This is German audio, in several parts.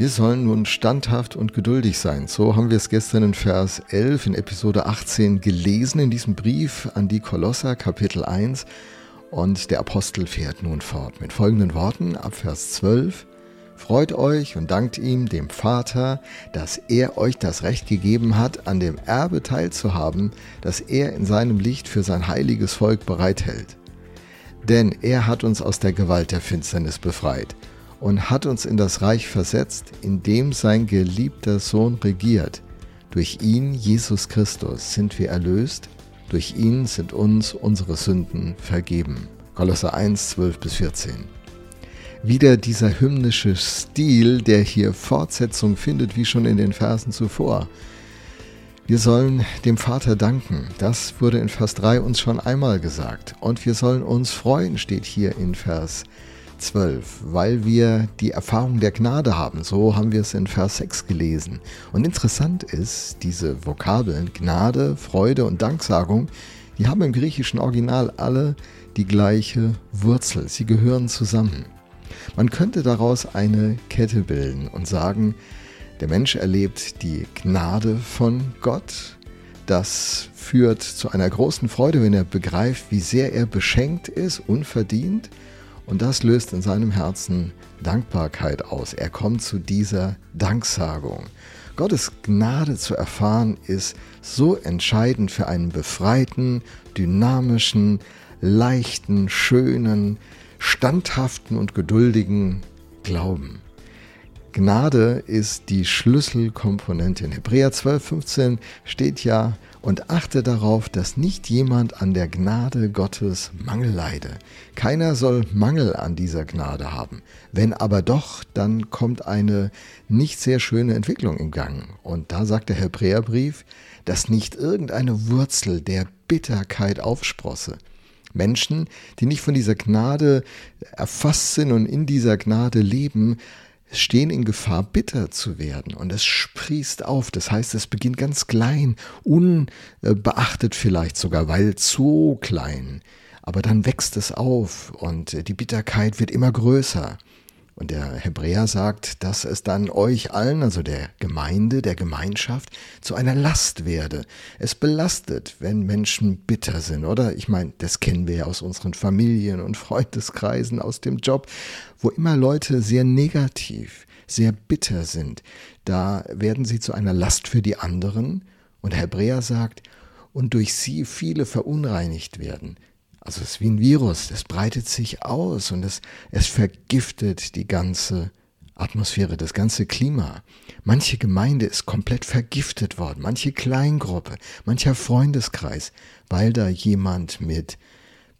Wir sollen nun standhaft und geduldig sein. So haben wir es gestern in Vers 11 in Episode 18 gelesen in diesem Brief an die Kolosser Kapitel 1. Und der Apostel fährt nun fort mit folgenden Worten ab Vers 12. Freut euch und dankt ihm, dem Vater, dass er euch das Recht gegeben hat, an dem Erbe teilzuhaben, das er in seinem Licht für sein heiliges Volk bereithält. Denn er hat uns aus der Gewalt der Finsternis befreit und hat uns in das Reich versetzt, in dem sein geliebter Sohn regiert. Durch ihn, Jesus Christus, sind wir erlöst, durch ihn sind uns unsere Sünden vergeben. Kolosser 1, 12 bis 14. Wieder dieser hymnische Stil, der hier Fortsetzung findet, wie schon in den Versen zuvor. Wir sollen dem Vater danken. Das wurde in Vers 3 uns schon einmal gesagt. Und wir sollen uns freuen, steht hier in Vers 3. 12, weil wir die Erfahrung der Gnade haben. So haben wir es in Vers 6 gelesen. Und interessant ist, diese Vokabeln Gnade, Freude und Danksagung, die haben im griechischen Original alle die gleiche Wurzel. Sie gehören zusammen. Man könnte daraus eine Kette bilden und sagen, der Mensch erlebt die Gnade von Gott. Das führt zu einer großen Freude, wenn er begreift, wie sehr er beschenkt ist, unverdient. Und das löst in seinem Herzen Dankbarkeit aus. Er kommt zu dieser Danksagung. Gottes Gnade zu erfahren ist so entscheidend für einen befreiten, dynamischen, leichten, schönen, standhaften und geduldigen Glauben. Gnade ist die Schlüsselkomponente. In Hebräer 12, 15 steht ja, und achte darauf, dass nicht jemand an der Gnade Gottes Mangel leide. Keiner soll Mangel an dieser Gnade haben. Wenn aber doch, dann kommt eine nicht sehr schöne Entwicklung im Gang. Und da sagt der Hebräerbrief, dass nicht irgendeine Wurzel der Bitterkeit aufsprosse. Menschen, die nicht von dieser Gnade erfasst sind und in dieser Gnade leben, stehen in Gefahr, bitter zu werden. Und es sprießt auf. Das heißt, es beginnt ganz klein, unbeachtet vielleicht sogar, weil zu klein. Aber dann wächst es auf und die Bitterkeit wird immer größer. Und der Hebräer sagt, dass es dann euch allen, also der Gemeinde, der Gemeinschaft, zu einer Last werde. Es belastet, wenn Menschen bitter sind, oder? Ich meine, das kennen wir ja aus unseren Familien und Freundeskreisen, aus dem Job, wo immer Leute sehr negativ, sehr bitter sind. Da werden sie zu einer Last für die anderen. Und der Hebräer sagt, und durch sie viele verunreinigt werden. Also es ist wie ein Virus, es breitet sich aus und es, es vergiftet die ganze Atmosphäre, das ganze Klima. Manche Gemeinde ist komplett vergiftet worden, manche Kleingruppe, mancher Freundeskreis, weil da jemand mit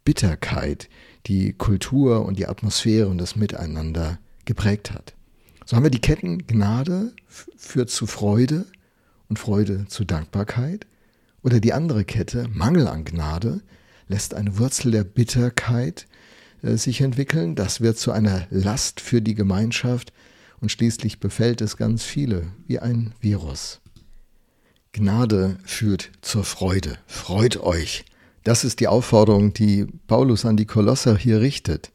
Bitterkeit die Kultur und die Atmosphäre und das Miteinander geprägt hat. So haben wir die Ketten Gnade führt zu Freude und Freude zu Dankbarkeit. Oder die andere Kette Mangel an Gnade lässt eine Wurzel der Bitterkeit äh, sich entwickeln. Das wird zu einer Last für die Gemeinschaft und schließlich befällt es ganz viele wie ein Virus. Gnade führt zur Freude. Freut euch. Das ist die Aufforderung, die Paulus an die Kolosser hier richtet.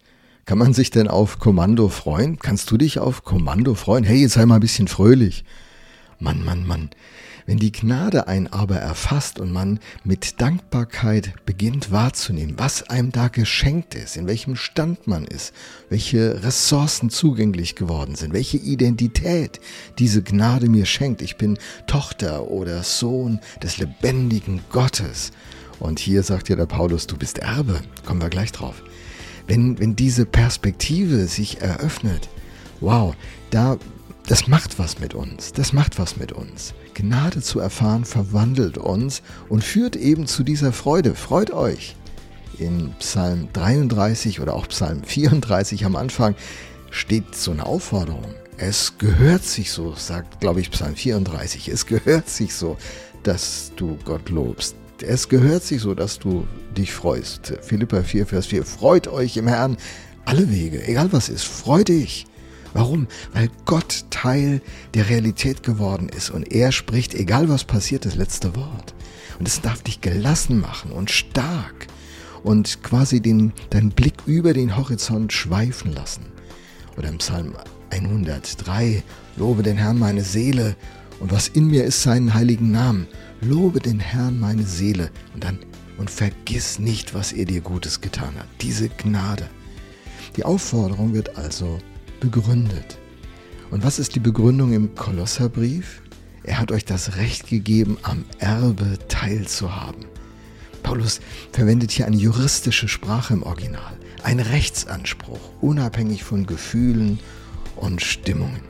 Kann man sich denn auf Kommando freuen? Kannst du dich auf Kommando freuen? Hey, jetzt sei mal ein bisschen fröhlich. Mann, Mann, Mann. Wenn die Gnade einen aber erfasst und man mit Dankbarkeit beginnt wahrzunehmen, was einem da geschenkt ist, in welchem Stand man ist, welche Ressourcen zugänglich geworden sind, welche Identität diese Gnade mir schenkt. Ich bin Tochter oder Sohn des lebendigen Gottes. Und hier sagt ja der Paulus, du bist Erbe. Kommen wir gleich drauf. Wenn, wenn diese Perspektive sich eröffnet, wow, da das macht was mit uns. Das macht was mit uns. Gnade zu erfahren verwandelt uns und führt eben zu dieser Freude. Freut euch. In Psalm 33 oder auch Psalm 34 am Anfang steht so eine Aufforderung. Es gehört sich so, sagt, glaube ich, Psalm 34. Es gehört sich so, dass du Gott lobst. Es gehört sich so, dass du dich freust. Philippa 4, Vers 4. Freut euch im Herrn alle Wege, egal was ist. Freu dich. Warum? Weil Gott Teil der Realität geworden ist und er spricht, egal was passiert, das letzte Wort. Und es darf dich gelassen machen und stark und quasi den, deinen Blick über den Horizont schweifen lassen. Oder im Psalm 103. Lobe den Herrn meine Seele und was in mir ist seinen heiligen Namen. Lobe den Herrn meine Seele und dann und vergiss nicht, was er dir Gutes getan hat. Diese Gnade. Die Aufforderung wird also begründet. Und was ist die Begründung im Kolosserbrief? Er hat euch das Recht gegeben, am Erbe teilzuhaben. Paulus verwendet hier eine juristische Sprache im Original, ein Rechtsanspruch, unabhängig von Gefühlen und Stimmungen.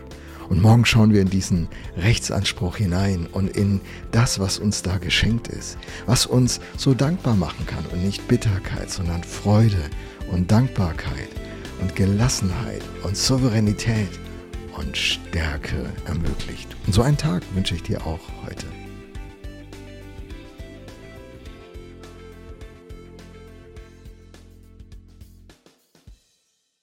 Und morgen schauen wir in diesen Rechtsanspruch hinein und in das, was uns da geschenkt ist, was uns so dankbar machen kann und nicht Bitterkeit, sondern Freude und Dankbarkeit und Gelassenheit und Souveränität und Stärke ermöglicht. Und so einen Tag wünsche ich dir auch heute.